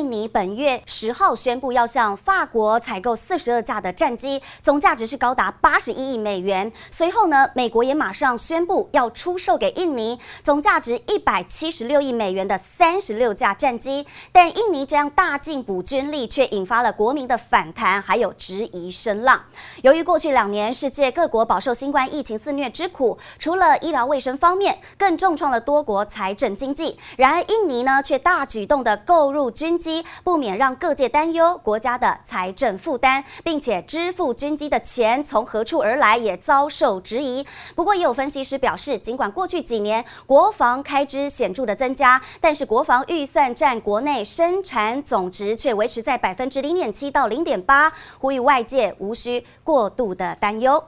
印尼本月十号宣布要向法国采购四十二架的战机，总价值是高达八十一亿美元。随后呢，美国也马上宣布要出售给印尼总价值一百七十六亿美元的三十六架战机。但印尼这样大进补军力，却引发了国民的反弹，还有质疑声浪。由于过去两年世界各国饱受新冠疫情肆虐之苦，除了医疗卫生方面，更重创了多国财政经济。然而，印尼呢却大举动的购入军机不免让各界担忧国家的财政负担，并且支付军机的钱从何处而来也遭受质疑。不过，也有分析师表示，尽管过去几年国防开支显著的增加，但是国防预算占国内生产总值却维持在百分之零点七到零点八，呼吁外界无需过度的担忧。